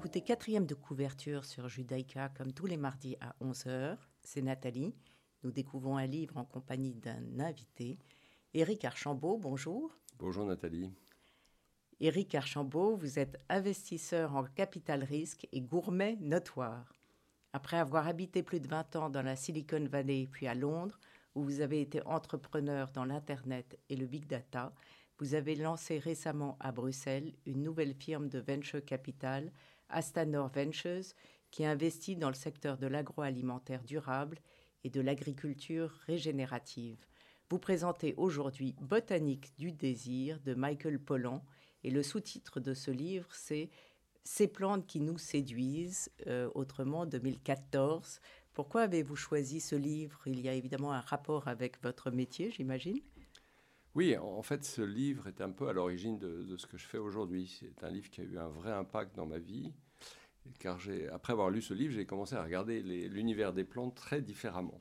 Vous écoutez quatrième de couverture sur Judaïka comme tous les mardis à 11h. C'est Nathalie. Nous découvrons un livre en compagnie d'un invité. Éric Archambault, bonjour. Bonjour Nathalie. Éric Archambault, vous êtes investisseur en capital risque et gourmet notoire. Après avoir habité plus de 20 ans dans la Silicon Valley puis à Londres, où vous avez été entrepreneur dans l'Internet et le Big Data, vous avez lancé récemment à Bruxelles une nouvelle firme de venture capital, Astanor Ventures, qui investit dans le secteur de l'agroalimentaire durable et de l'agriculture régénérative. Vous présentez aujourd'hui Botanique du désir de Michael Pollan et le sous-titre de ce livre c'est Ces plantes qui nous séduisent, euh, autrement 2014. Pourquoi avez-vous choisi ce livre? Il y a évidemment un rapport avec votre métier, j'imagine. Oui, en fait, ce livre est un peu à l'origine de, ce que je fais aujourd'hui. C'est un livre qui a eu un vrai impact dans ma vie, car après avoir lu ce livre, j'ai commencé à regarder l'univers des plantes très différemment,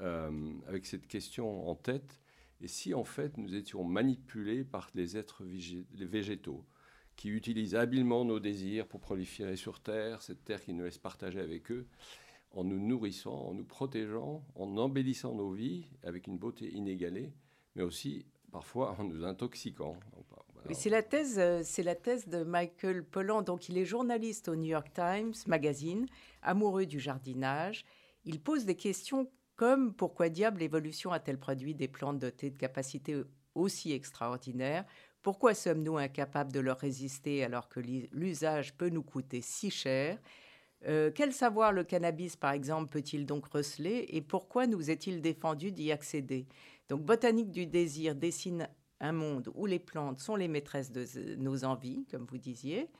euh, avec cette question en tête. Et si en fait nous étions manipulés par les êtres végétaux, qui utilisent habilement nos désirs pour proliférer sur Terre, cette Terre qui nous laisse partager avec eux, en nous nourrissant, en nous protégeant, en embellissant nos vies avec une beauté inégalée, mais aussi parfois en nous intoxiquant. c'est la thèse, euh, c'est la thèse de Michael Pollan. Donc, il est journaliste au New York Times Magazine, amoureux du jardinage. Il pose des questions comme pourquoi diable l'évolution a-t-elle produit des plantes dotées de capacités aussi extraordinaires? Pourquoi sommes-nous incapables de leur résister alors que l'usage peut nous coûter si cher? Euh, quel savoir le cannabis, par exemple, peut-il donc receler? Et pourquoi nous est-il défendu d'y accéder? Donc Botanique du désir dessine un monde où les plantes sont les maîtresses de nos envies, comme vous disiez.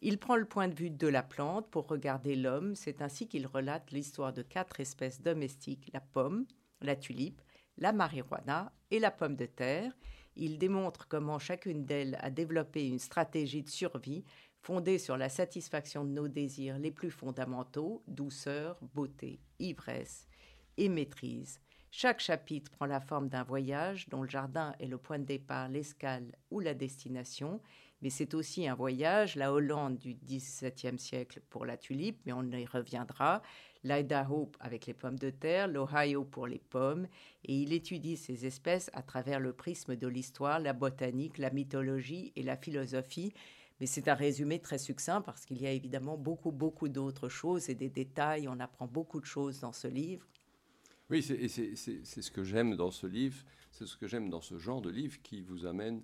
Il prend le point de vue de la plante pour regarder l'homme. C'est ainsi qu'il relate l'histoire de quatre espèces domestiques, la pomme, la tulipe, la marijuana et la pomme de terre. Il démontre comment chacune d'elles a développé une stratégie de survie fondée sur la satisfaction de nos désirs les plus fondamentaux, douceur, beauté, ivresse et maîtrise. Chaque chapitre prend la forme d'un voyage dont le jardin est le point de départ, l'escale ou la destination, mais c'est aussi un voyage, la Hollande du XVIIe siècle pour la tulipe, mais on y reviendra, l'Idaho avec les pommes de terre, l'Ohio pour les pommes, et il étudie ces espèces à travers le prisme de l'histoire, la botanique, la mythologie et la philosophie. Mais c'est un résumé très succinct parce qu'il y a évidemment beaucoup, beaucoup d'autres choses et des détails. On apprend beaucoup de choses dans ce livre. Oui, c'est ce que j'aime dans ce livre, c'est ce que j'aime dans ce genre de livre qui vous amène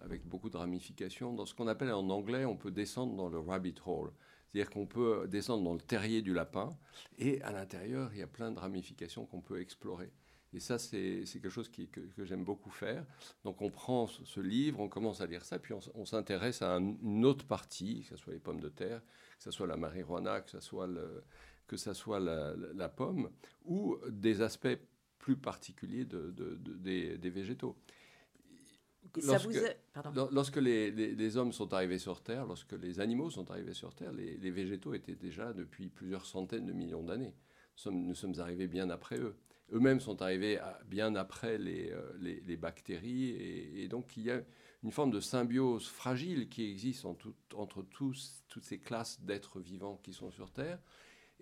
avec beaucoup de ramifications. Dans ce qu'on appelle en anglais, on peut descendre dans le rabbit hole. C'est-à-dire qu'on peut descendre dans le terrier du lapin et à l'intérieur, il y a plein de ramifications qu'on peut explorer. Et ça, c'est quelque chose que, que j'aime beaucoup faire. Donc on prend ce livre, on commence à lire ça, puis on, s'intéresse à une autre partie, que ce soit les pommes de terre, que ce soit la marijuana, que ce soit le, que ce soit la, pomme, ou des aspects plus particuliers de, des, végétaux. Lorsque, les, hommes sont arrivés sur Terre, lorsque les animaux sont arrivés sur Terre, les, végétaux étaient déjà depuis plusieurs centaines de millions d'années. Nous, sommes arrivés bien après eux. Eux-mêmes sont arrivés bien après les, euh, bactéries. Et, donc il y a une forme de symbiose fragile qui existe entre tous, toutes ces classes d'êtres vivants qui sont sur Terre.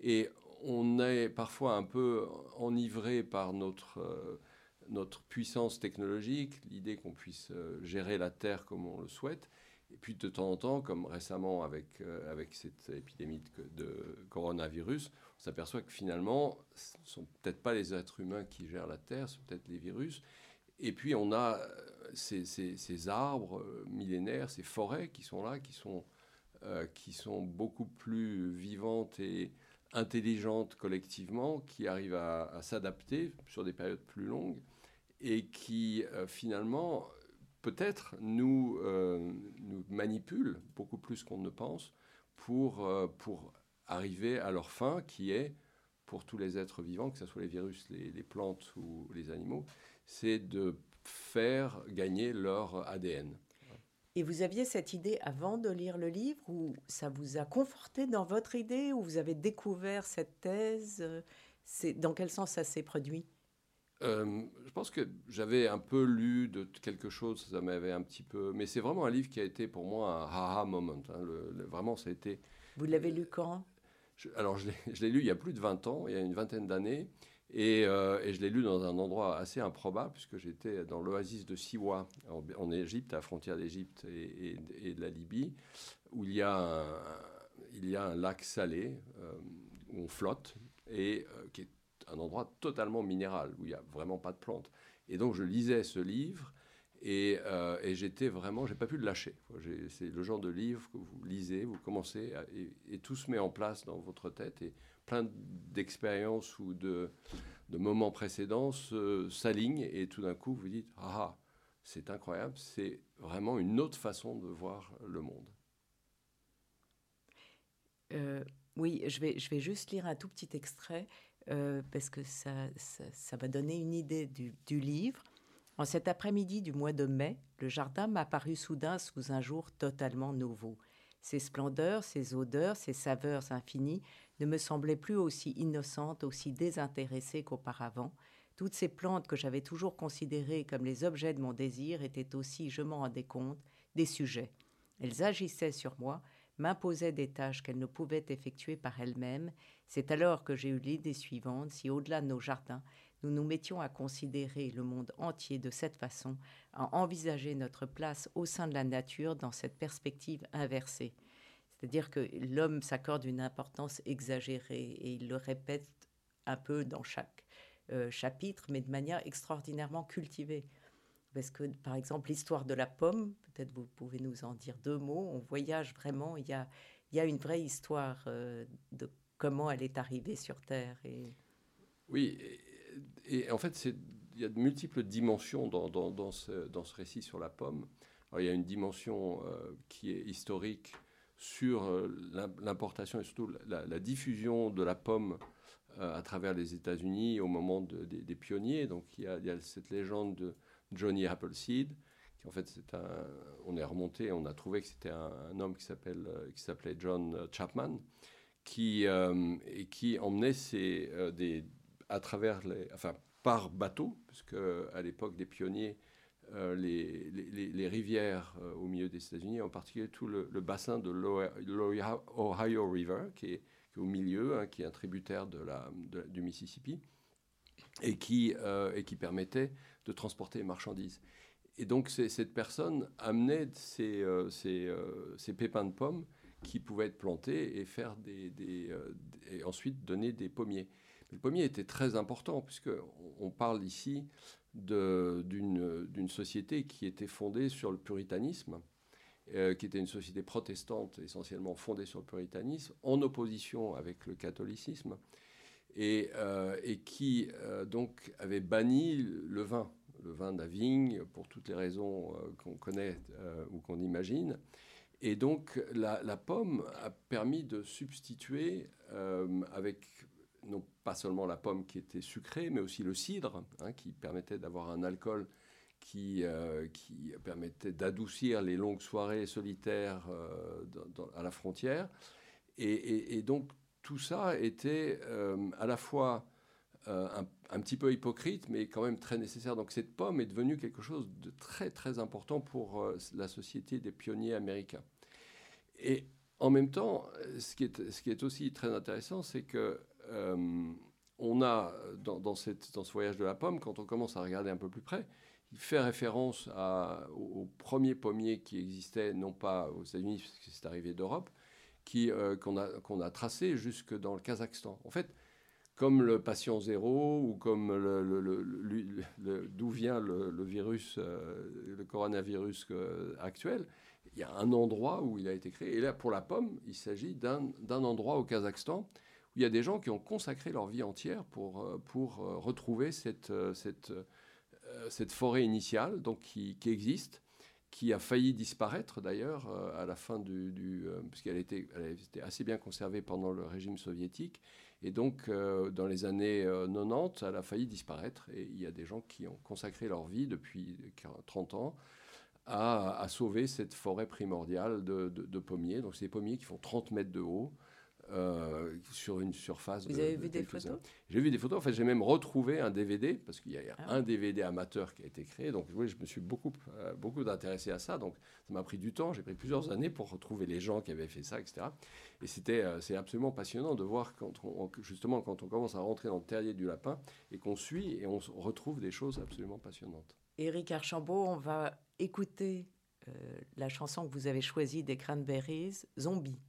Et on est parfois un peu enivré par notre, euh, notre puissance technologique, l'idée qu'on puisse euh, gérer la Terre comme on le souhaite. Et puis de temps en temps, comme récemment avec, euh, avec cette épidémie de, coronavirus, on s'aperçoit que finalement, ce ne sont peut-être pas les êtres humains qui gèrent la Terre, c'est peut-être les virus. Et puis on a ces, ces, arbres millénaires, ces forêts qui sont là, qui sont, qui sont beaucoup plus vivantes et intelligente collectivement, qui arrive à, s'adapter sur des périodes plus longues et qui euh, finalement peut-être nous, euh, manipule beaucoup plus qu'on ne pense pour, euh, pour arriver à leur fin qui est, pour tous les êtres vivants, que ce soit les virus, les plantes ou les animaux, c'est de faire gagner leur ADN. Et vous aviez cette idée avant de lire le livre ou ça vous a conforté dans votre idée ou vous avez découvert cette thèse C'est Dans quel sens ça s'est produit? Euh, je pense que j'avais un peu lu de quelque chose, ça m'avait un petit peu. Mais c'est vraiment un livre qui a été pour moi un haha moment. Hein, vraiment, ça a été. Vous l'avez lu quand? Alors, je l'ai lu il y a plus de 20 ans, il y a une vingtaine d'années. Et, je l'ai lu dans un endroit assez improbable, puisque j'étais dans l'oasis de Siwa, en, Égypte, à la frontière d'Égypte et, de la Libye, où il y a un, il y a un lac salé où on flotte, et qui est un endroit totalement minéral, où il n'y a vraiment pas de plantes. Et donc je lisais ce livre, et, euh, j'étais vraiment, j'ai pas pu le lâcher. C'est le genre de livre que vous lisez, vous commencez, et, tout se met en place dans votre tête, plein d'expériences ou de, moments précédents s'alignent, et tout d'un coup vous dites, ah, c'est incroyable, c'est vraiment une autre façon de voir le monde. Euh, oui, je vais, je vais juste lire un tout petit extrait. Euh, parce que ça, ça, va donner une idée du, du livre. En cet après-midi du mois de mai, le jardin m'a paru soudain sous un jour totalement nouveau. Ses splendeurs, ses odeurs, ses saveurs infinies ne me semblaient plus aussi innocentes, aussi désintéressées qu'auparavant. Toutes ces plantes que j'avais toujours considérées comme les objets de mon désir étaient aussi, je m'en rendais compte, des sujets. Elles agissaient sur moi, m'imposaient des tâches qu'elles ne pouvaient effectuer par elles-mêmes, c'est alors que j'ai eu l'idée suivante, si au-delà de nos jardins, nous nous mettions à considérer le monde entier de cette façon, à envisager notre place au sein de la nature dans cette perspective inversée. C'est-à-dire que l'homme s'accorde une importance exagérée et il le répète un peu dans chaque euh, chapitre, mais de manière extraordinairement cultivée. Parce que, par exemple, l'histoire de la pomme, peut-être vous pouvez nous en dire deux mots, on voyage vraiment, il y a, une vraie histoire euh, de comment elle est arrivée sur Terre. Oui, et, en fait, il y a de multiples dimensions dans, dans, ce, dans, ce, récit sur la pomme. il y a une dimension euh, qui est historique sur euh, l'importation et surtout la, diffusion de la pomme euh, à travers les États-Unis au moment des pionniers. Donc il y, a, il y, a, cette légende de Johnny Appleseed, qui en fait c'est un, on est remonté, on a trouvé que c'était un, homme qui s'appelle qui s'appelait John Chapman, qui, euh, et qui emmenait euh, des, à travers les, enfin, par bateau, puisque à l'époque des pionniers, euh, les, rivières au milieu des États-Unis, en particulier tout le, bassin de l'Ohio River, qui est, au milieu, hein, qui est un tributaire du Mississippi, et qui, et qui permettait de transporter les marchandises. Et donc cette personne amenait ces, ces, pépins de pommes qui pouvaient être plantés et faire des, euh, et ensuite donner des pommiers. le pommier était très important puisque on parle ici d'une société qui était fondée sur le puritanisme, euh, qui était une société protestante essentiellement fondée sur le puritanisme, en opposition avec le catholicisme, et, euh, qui donc avait banni le vin, le vin de la vigne, pour toutes les raisons qu'on connaît ou qu'on imagine. Et donc la, pomme a permis de substituer euh, avec non pas seulement la pomme qui était sucrée, mais aussi le cidre, hein, qui permettait d'avoir un alcool qui, euh, qui permettait d'adoucir les longues soirées solitaires euh, à la frontière. Et, donc tout ça était à la fois un, un, petit peu hypocrite, mais quand même très nécessaire. Donc cette pomme est devenue quelque chose de très très important pour la société des pionniers américains. Et en même temps, ce qui est, ce qui est aussi très intéressant, c'est que euh, on a, dans, ce voyage de la pomme, quand on commence à regarder un peu plus près, il fait référence au, premier pommier qui existait, non pas aux États-Unis, parce que c'est arrivé d'Europe, euh, qu'on a, tracé jusque dans le Kazakhstan. En fait, comme le patient zéro ou comme d'où vient le, virus, euh, le coronavirus actuel, il y a un endroit où il a été créé. Et là, pour la pomme, il s'agit d'un endroit au Kazakhstan où il y a des gens qui ont consacré leur vie entière pour, euh, pour euh, retrouver cette, euh, cette, cette forêt initiale donc qui, existe, qui a failli disparaître d'ailleurs à la fin du... du puisqu'elle était, elle était assez bien conservée pendant le régime soviétique. Et donc, dans les années 90, elle a failli disparaître. Et il y a des gens qui ont consacré leur vie depuis 30 ans à, sauver cette forêt primordiale de, pommiers. Donc, c'est des pommiers qui font 30 mètres de haut, euh, sur une surface. Vous avez vu des photos J'ai vu des photos. En fait, j'ai même retrouvé un DVD parce qu'il y a ah un DVD amateur qui a été créé. Donc, oui, je me suis beaucoup, euh, beaucoup intéressé à ça. Donc, ça m'a pris du temps. J'ai pris plusieurs années pour retrouver les gens qui avaient fait ça, etc. Et c'était, euh, c'est absolument passionnant de voir quand on, justement quand on commence à rentrer dans le terrier du lapin et qu'on suit et on retrouve des choses absolument passionnantes. Éric Archambault, on va écouter la chanson que vous avez choisie des Cranberries, Zombie.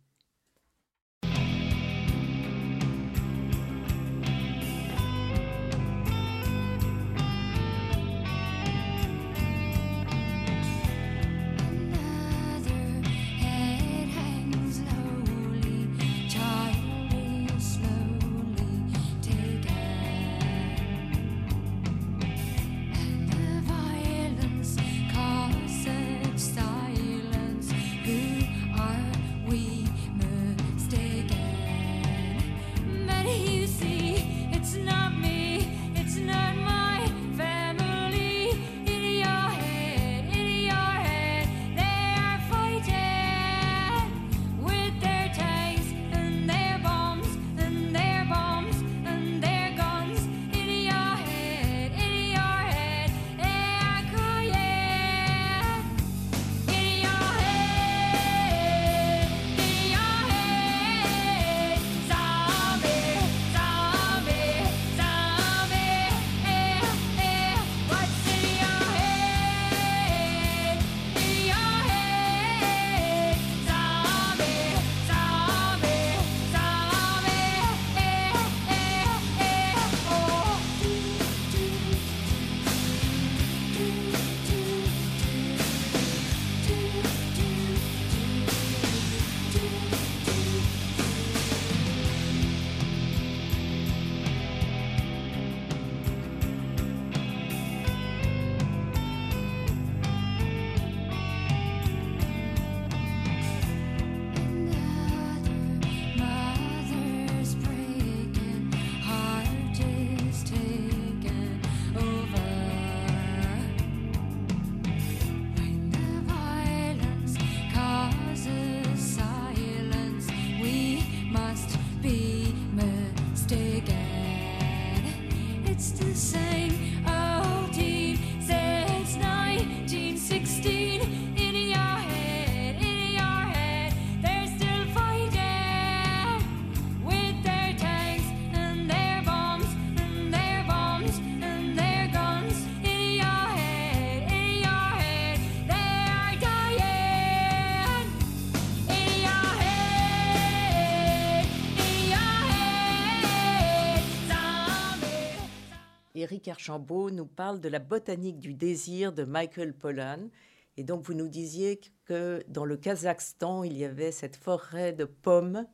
Éric Archambault nous parle de la botanique du désir de Michael Pollan. Et donc, vous nous disiez que dans le Kazakhstan, il y avait cette forêt de pommes.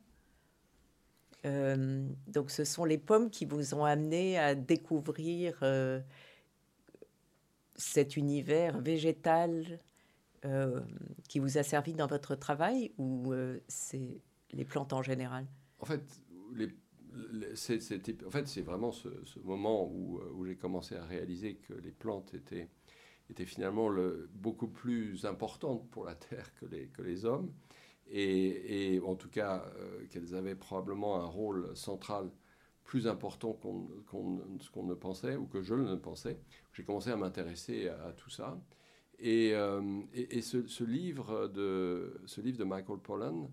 Euh, donc, ce sont les pommes qui vous ont amené à découvrir euh, cet univers végétal euh, qui vous a servi dans votre travail ou c'est les plantes en général? En fait, les en fait, c'est vraiment ce, moment où, euh, où j'ai commencé à réaliser que les plantes étaient, finalement le, beaucoup plus importantes pour la Terre que les, hommes, et, en tout cas euh, qu'elles avaient probablement un rôle central plus important qu'on ne pensait, ou que je ne pensais. J'ai commencé à m'intéresser à, tout ça. Et, euh, ce livre de Michael Pollan,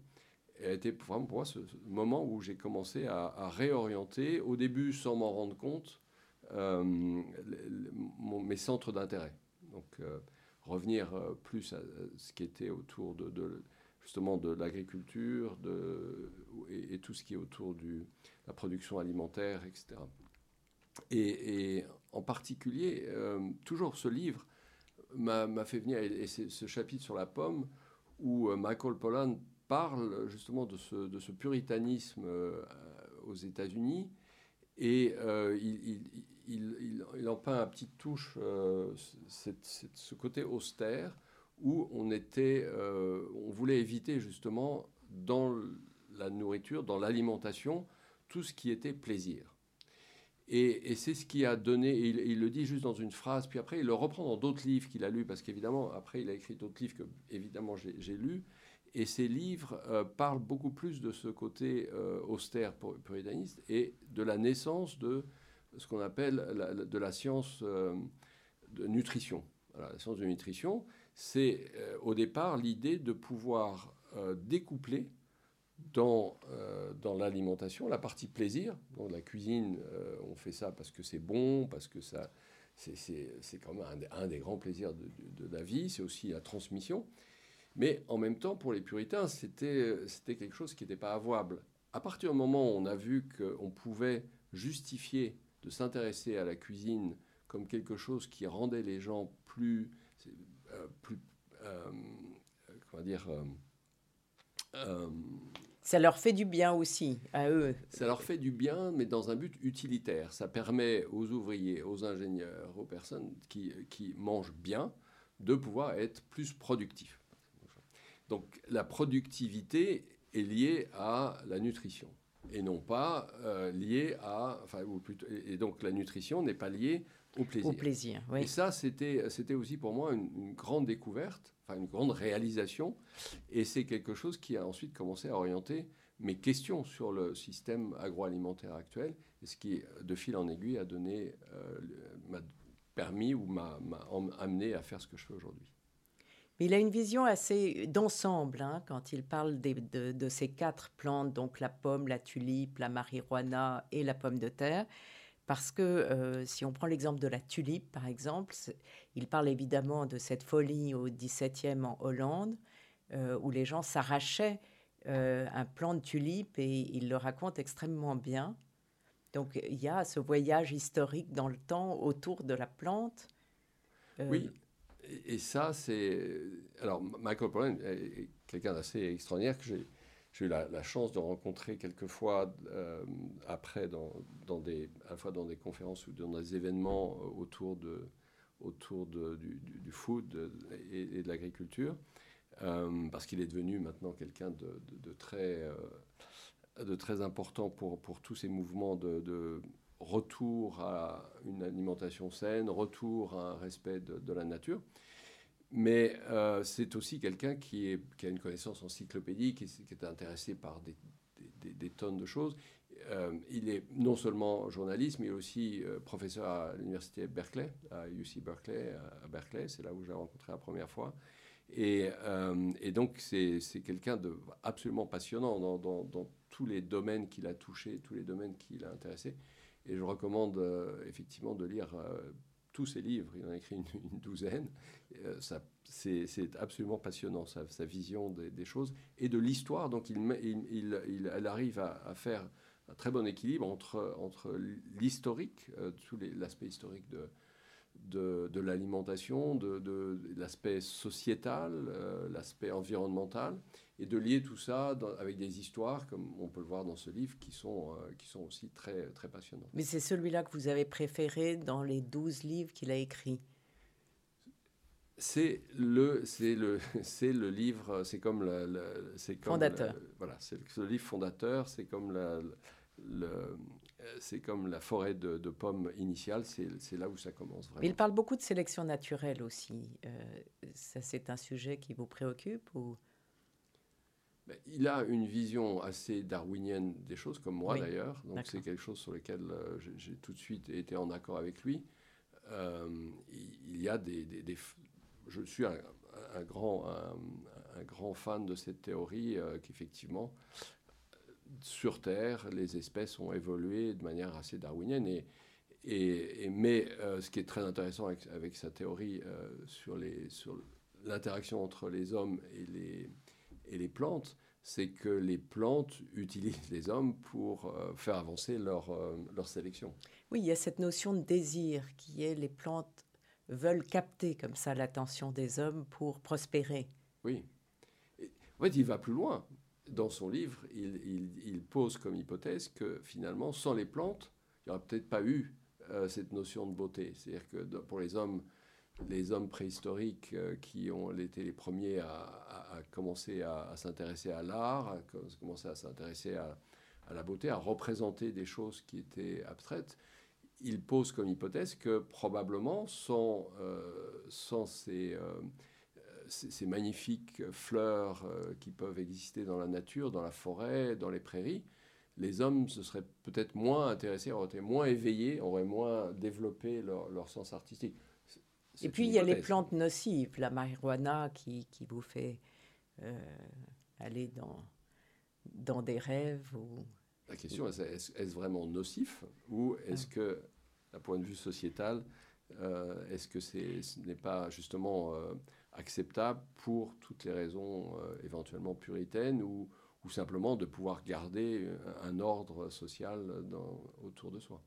a été vraiment pour moi ce, moment où j'ai commencé à, réorienter, au début sans m'en rendre compte, euh, mes centres d'intérêt. Donc euh, revenir euh, plus à ce qui était autour de, justement de l'agriculture et, et, tout ce qui est autour de la production alimentaire, etc. Et, en particulier, toujours ce livre m'a fait venir, et, c'est ce chapitre sur la pomme, où Michael Pollan parle justement de ce, puritanisme euh, aux États-Unis et euh, il, en peint à petite touche euh, ce côté austère où on, était, on voulait éviter justement dans la nourriture, dans l'alimentation, tout ce qui était plaisir. Et, c'est ce qui a donné, il, il, le dit juste dans une phrase, puis après il le reprend dans d'autres livres qu'il a lus, parce qu'évidemment, après il a écrit d'autres livres que évidemment j'ai lus, et ces livres euh, parlent beaucoup plus de ce côté euh, austère puritaniste et de la naissance de ce qu'on appelle de la science euh, de nutrition. la science de nutrition, c'est au départ l'idée de pouvoir découpler dans, dans l'alimentation la partie plaisir. Dans la cuisine, on fait ça parce que c'est bon, parce que ça, c'est quand même un, des grands plaisirs de, de la vie, c'est aussi la transmission. Mais en même temps, pour les puritains, c'était quelque chose qui n'était pas avouable. À partir du moment où on a vu qu'on pouvait justifier de s'intéresser à la cuisine comme quelque chose qui rendait les gens plus, euh, plus euh, comment dire, euh, ça leur fait du bien aussi, à eux. Ça leur fait du bien, mais dans un but utilitaire. Ça permet aux ouvriers, aux ingénieurs, aux personnes qui, qui mangent bien, de pouvoir être plus productifs. Donc la productivité est liée à la nutrition et non pas euh, liée à... Enfin, et donc la nutrition n'est pas liée au plaisir. Au plaisir, oui. Et ça, c'était, c'était aussi pour moi une, grande découverte, enfin une grande réalisation. Et c'est quelque chose qui a ensuite commencé à orienter mes questions sur le système agroalimentaire actuel, et ce qui, de fil en aiguille, a donné, euh, m'a permis ou m'a amené à faire ce que je fais aujourd'hui. Mais il a une vision assez d'ensemble hein, quand il parle de, ces quatre plantes, donc la pomme, la tulipe, la marijuana et la pomme de terre. Parce que euh, si on prend l'exemple de la tulipe, par exemple, il parle évidemment de cette folie au XVIIe en Hollande, euh, où les gens s'arrachaient euh, un plant de tulipe et il le raconte extrêmement bien. Donc il y a ce voyage historique dans le temps autour de la plante. oui, et ça, c'est. Alors, Michael Pollan est quelqu'un d'assez extraordinaire que j'ai. eu la, chance de rencontrer quelquefois euh, après, à la fois dans des conférences ou dans des événements euh, autour, de, autour du, food et, de l'agriculture, euh, parce qu'il est devenu maintenant quelqu'un de, de, très, de très important pour, pour tous ces mouvements de, retour à une alimentation saine, retour à un respect de, la nature. Mais euh, c'est aussi quelqu'un qui, a une connaissance encyclopédique, qui, est intéressé par des, tonnes de choses. Euh, il est non seulement journaliste, mais aussi euh, professeur à l'université Berkeley, à UC Berkeley, à Berkeley. C'est là où j'ai rencontré la première fois. Et, donc, c'est quelqu'un de absolument passionnant dans tous les domaines qu'il a touchés, tous les domaines qu'il a intéressés. Et je recommande euh, effectivement de lire euh, tous ses livres. Il en a écrit une, douzaine. Euh, c'est absolument passionnant, sa, vision des, choses et de l'histoire. Donc il, elle arrive à, faire un très bon équilibre entre, entre l'historique, l'aspect historique de, l'alimentation, de l'aspect sociétal, l'aspect environnemental, et de lier tout ça avec des histoires, comme on peut le voir dans ce livre, qui sont, euh, qui sont aussi très, très passionnantes. Mais c'est celui-là que vous avez préféré dans les douze livres qu'il a écrits c'est le, c'est le, c'est le livre, c'est comme le, c'est comme fondateur. voilà, c'est le, livre fondateur, c'est comme la, c'est comme la forêt de, pommes initiale, c'est, c'est là où ça commence vraiment. il parle beaucoup de sélection naturelle aussi. Euh, ça, c'est un sujet qui vous préoccupe ou il a une vision assez darwinienne des choses, comme moi d'ailleurs. Donc c'est quelque chose sur lequel euh, j'ai tout de suite été en accord avec lui. Euh, il y a des, je suis un, grand, un, grand fan de cette théorie euh, qu'effectivement, sur Terre, les espèces ont évolué de manière assez darwinienne. Et, et, mais ce qui est très intéressant avec, avec sa théorie sur, les, sur l'interaction entre les hommes et les, et les plantes, c'est que les plantes utilisent les hommes pour euh, faire avancer leur, euh, leur sélection. Oui, il y a cette notion de désir qui est les plantes veulent capter comme ça l'attention des hommes pour prospérer. Oui. en fait, il va plus loin. Dans son livre, il, il, pose comme hypothèse que finalement, sans les plantes, il n'y aurait peut-être pas eu euh, cette notion de beauté. C'est-à-dire que pour les hommes, les hommes préhistoriques euh, qui ont été les premiers à, commencer à, s'intéresser à l'art, à commencer à s'intéresser à, la beauté, à représenter des choses qui étaient abstraites, il pose comme hypothèse que probablement sans, euh, euh, ces, magnifiques fleurs qui peuvent exister dans la nature, dans la forêt, dans les prairies, les hommes se seraient peut-être moins intéressés, auraient été moins éveillés, auraient moins développé leur, sens artistique. Et puis il y a les plantes nocives, la marijuana qui, qui vous fait euh, aller dans, dans des rêves ou... La question est est-ce vraiment nocif ou est-ce ah. que, d'un point de vue sociétal, euh, est-ce que ce n'est pas justement euh, acceptable pour toutes les raisons éventuellement puritaines ou, ou, simplement de pouvoir garder un ordre social dans, autour de soi?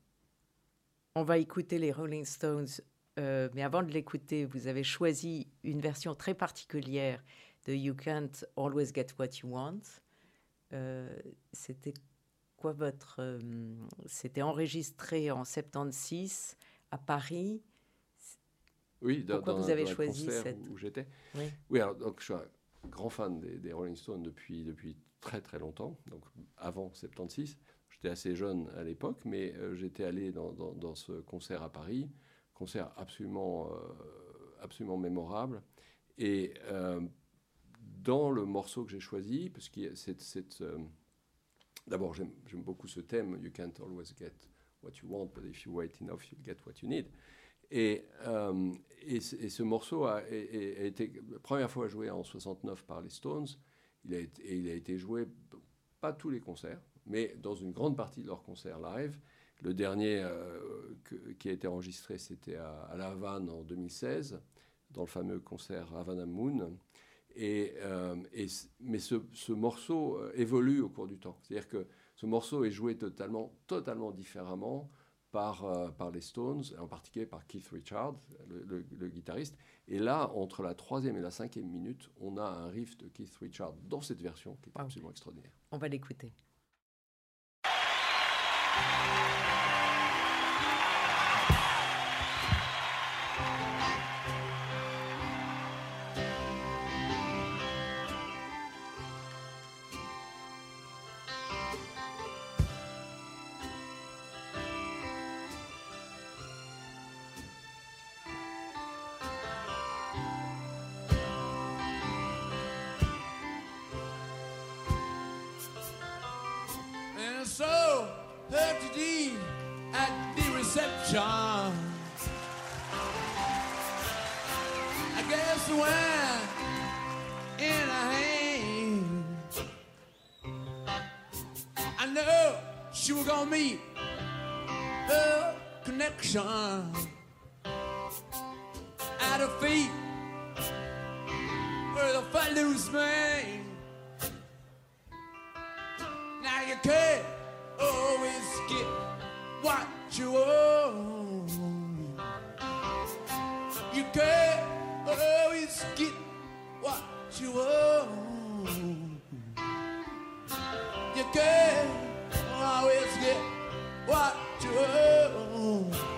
On va écouter les Rolling Stones, mais avant de l'écouter, vous avez choisi une version très particulière de You Can't Always Get What You Want. C'était quoi votre... C'était enregistré en 76 à Paris oui, dans, Pourquoi vous avez choisi cette... où, j'étais. Oui. alors donc je suis un grand fan des, Rolling Stones depuis, depuis très très longtemps, donc avant 76. J'étais assez jeune à l'époque, mais euh, j'étais allé dans, dans, ce concert à Paris, concert absolument, euh, absolument mémorable. Et euh, dans le morceau que j'ai choisi, parce que c'est... D'abord, j'aime beaucoup ce thème, You can't always get what you want, but if you wait enough, you'll get what you need. Et, euh, ce morceau a, été la première fois joué en 69 par les Stones. Et il a été joué, pas tous les concerts, mais dans une grande partie de leurs concerts live. Le dernier euh, qui a été enregistré, c'était à, La Havane en 2016, dans le fameux concert Havana Moon. Et, euh, et mais ce, ce, morceau évolue au cours du temps. C'est-à-dire que ce morceau est joué totalement, totalement différemment par, euh, par les Stones, en particulier par Keith Richards, le, guitariste. Et là, entre la troisième et la cinquième minute, on a un riff de Keith Richards dans cette version qui est absolument extraordinaire. On va l'écouter. glass of wine in her hand. I know she was gonna meet the connection at her feet where the footloose man. Now you can't always get what you want. You can't always get what you want. You can always get what you want.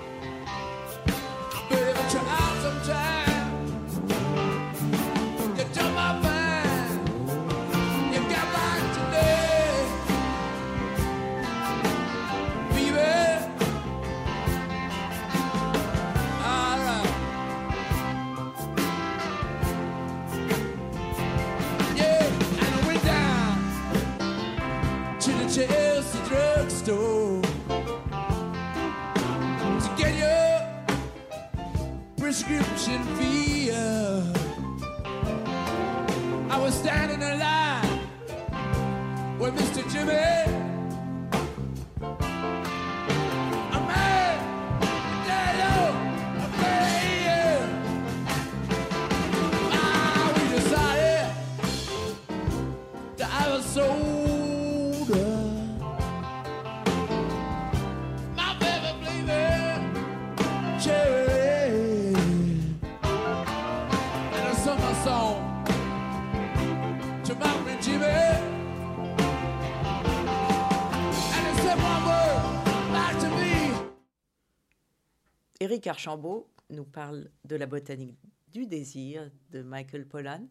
Éric Archambault nous parle de la botanique du désir de Michael Pollan.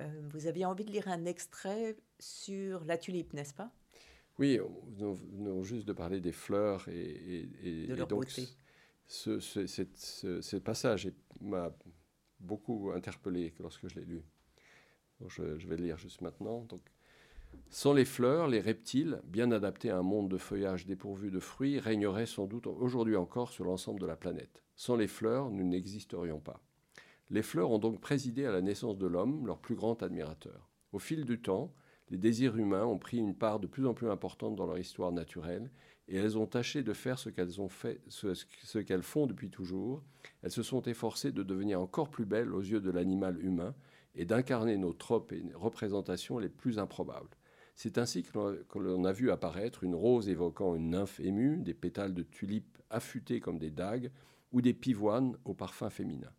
Euh, vous aviez envie de lire un extrait sur la tulipe, n'est-ce pas? Oui, nous venons juste de parler des fleurs et, de leur donc beauté. Ce, ce, ce, passage m'a beaucoup interpellé lorsque je l'ai lu. je, vais le lire juste maintenant. Donc, sans les fleurs, les reptiles, bien adaptés à un monde de feuillage dépourvu de fruits, régneraient sans doute aujourd'hui encore sur l'ensemble de la planète. Sans les fleurs, nous n'existerions pas. Les fleurs ont donc présidé à la naissance de l'homme, leur plus grand admirateur. Au fil du temps, les désirs humains ont pris une part de plus en plus importante dans leur histoire naturelle, et elles ont tâché de faire ce qu'elles font depuis toujours. Elles se sont efforcées de devenir encore plus belles aux yeux de l'animal humain et d'incarner nos tropes et représentations les plus improbables. C'est ainsi que l'on a vu apparaître une rose évoquant une nymphe émue, des pétales de tulipes affûtés comme des dagues, ou des pivoines au parfum féminin.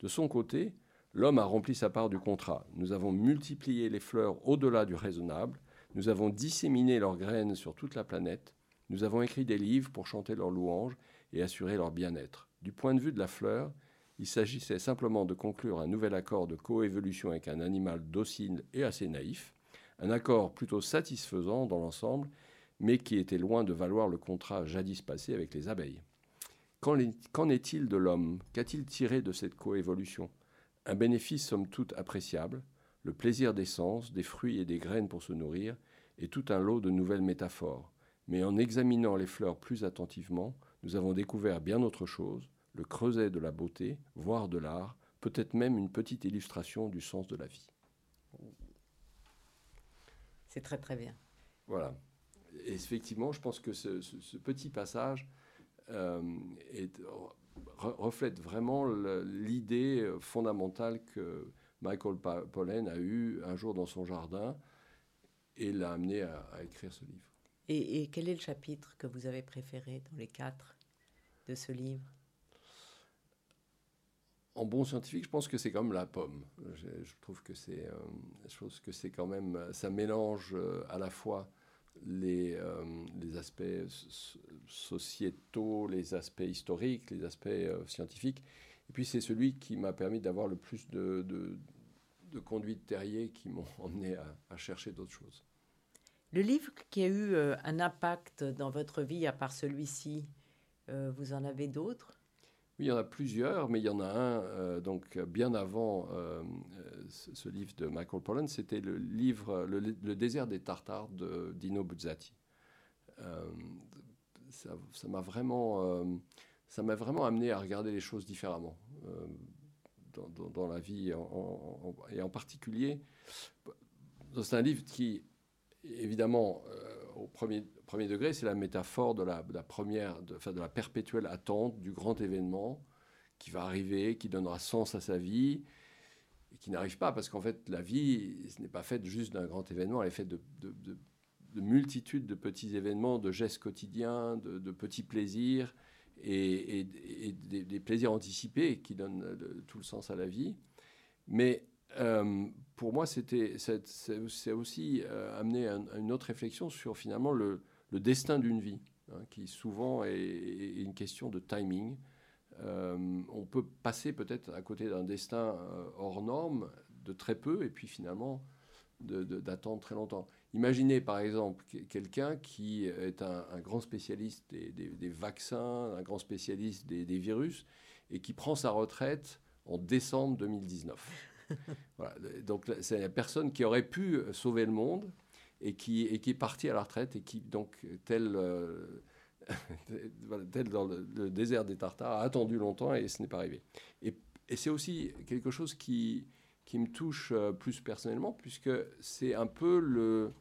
De son côté, l'homme a rempli sa part du contrat. Nous avons multiplié les fleurs au-delà du raisonnable, nous avons disséminé leurs graines sur toute la planète, nous avons écrit des livres pour chanter leurs louanges et assurer leur bien-être. Du point de vue de la fleur, il s'agissait simplement de conclure un nouvel accord de coévolution avec un animal docile et assez naïf, un accord plutôt satisfaisant dans l'ensemble, mais qui était loin de valoir le contrat jadis passé avec les abeilles. Qu'en est-il de l'homme? Qu'a-t-il tiré de cette coévolution? Un bénéfice somme toute appréciable, le plaisir des sens, des fruits et des graines pour se nourrir, et tout un lot de nouvelles métaphores. Mais en examinant les fleurs plus attentivement, nous avons découvert bien autre chose, le creuset de la beauté, voire de l'art, peut-être même une petite illustration du sens de la vie. C'est très très bien. Voilà. Et effectivement, je pense que ce, petit passage euh, reflète vraiment l'idée fondamentale que Michael Pollan a eue un jour dans son jardin et l'a amené à, écrire ce livre. Et, quel est le chapitre que vous avez préféré dans les quatre de ce livre? En bon scientifique, je pense que c'est comme la pomme. Je, trouve que c'est, euh, que c'est quand même, ça mélange euh, à la fois les, euh, aspects sociétaux, les aspects historiques, les aspects scientifiques. Et puis c'est celui qui m'a permis d'avoir le plus de, de, de conduites terriers qui m'ont emmené à chercher d'autres choses. Le livre qui a eu un impact dans votre vie, à part celui-ci, vous en avez d'autres? Il y en a plusieurs, mais il y en a un, euh, donc bien avant euh, ce, livre de Michael Pollan, c'était le livre le, désert des Tartares de Dino Buzzati. Euh, ça m'a vraiment, ça vraiment amené à regarder les choses différemment dans, la vie, et en particulier, c'est un livre qui, évidemment, au premier, degré, c'est la métaphore de la, première, de, de la perpétuelle attente du grand événement qui va arriver, qui donnera sens à sa vie, et qui n'arrive pas, parce qu'en fait, la vie, ce n'est pas faite juste d'un grand événement, elle est faite de, multitudes de petits événements, de gestes quotidiens, de, petits plaisirs, et, des, plaisirs anticipés qui donnent tout le sens à la vie. Mais euh, pour moi, c'était, c'est, aussi euh, amené à, une autre réflexion sur finalement le, destin d'une vie, hein, qui souvent est, une question de timing. Euh, on peut passer peut-être à côté d'un destin hors norme de très peu, et puis finalement d'attendre très longtemps. Imaginez par exemple quelqu'un qui est un, grand spécialiste des, vaccins, un grand spécialiste des virus, et qui prend sa retraite en décembre 2019. Donc c'est la personne qui aurait pu sauver le monde et qui, est partie à la retraite et qui, donc, tel, euh, dans le, désert des Tartares, a attendu longtemps et ce n'est pas arrivé. Et, et c'est aussi quelque chose qui, qui me touche euh, plus personnellement, puisque c'est un peu le...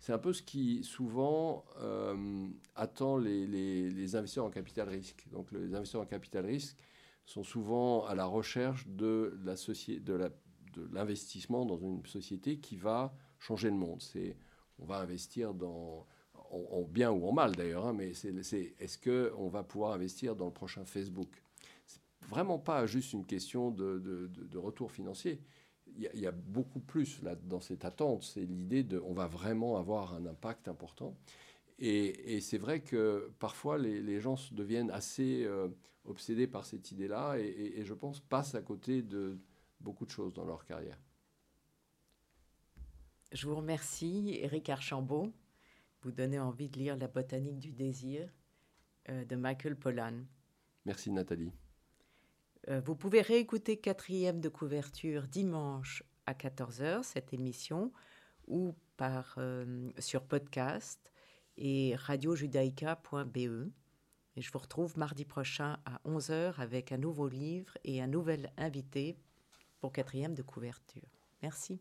C'est un peu ce qui souvent euh, attend les, les, les, investisseurs en capital risque. Donc les investisseurs en capital risque sont souvent à la recherche de la, société, de la de l'investissement dans une société qui va changer le monde. C'est, on va investir dans, en, bien ou en mal d'ailleurs, hein, mais c'est, est-ce qu'on va pouvoir investir dans le prochain Facebook? C'est vraiment pas juste une question de, de, retour financier. Il y, a, beaucoup plus là, dans cette attente. C'est l'idée de on va vraiment avoir un impact important. Et, et c'est vrai que parfois les, les, gens deviennent assez euh, obsédés par cette idée-là et, et, je pense passent à côté de, beaucoup de choses dans leur carrière. Je vous remercie, Eric Archambault. Vous donnez envie de lire La botanique du désir euh, de Michael Pollan. Merci, Nathalie. Euh, vous pouvez réécouter quatrième de couverture dimanche à 14h, cette émission, ou par, euh, sur podcast et radiojudaïca.be. Et je vous retrouve mardi prochain à 11h avec un nouveau livre et un nouvel invité quatrième de couverture. Merci.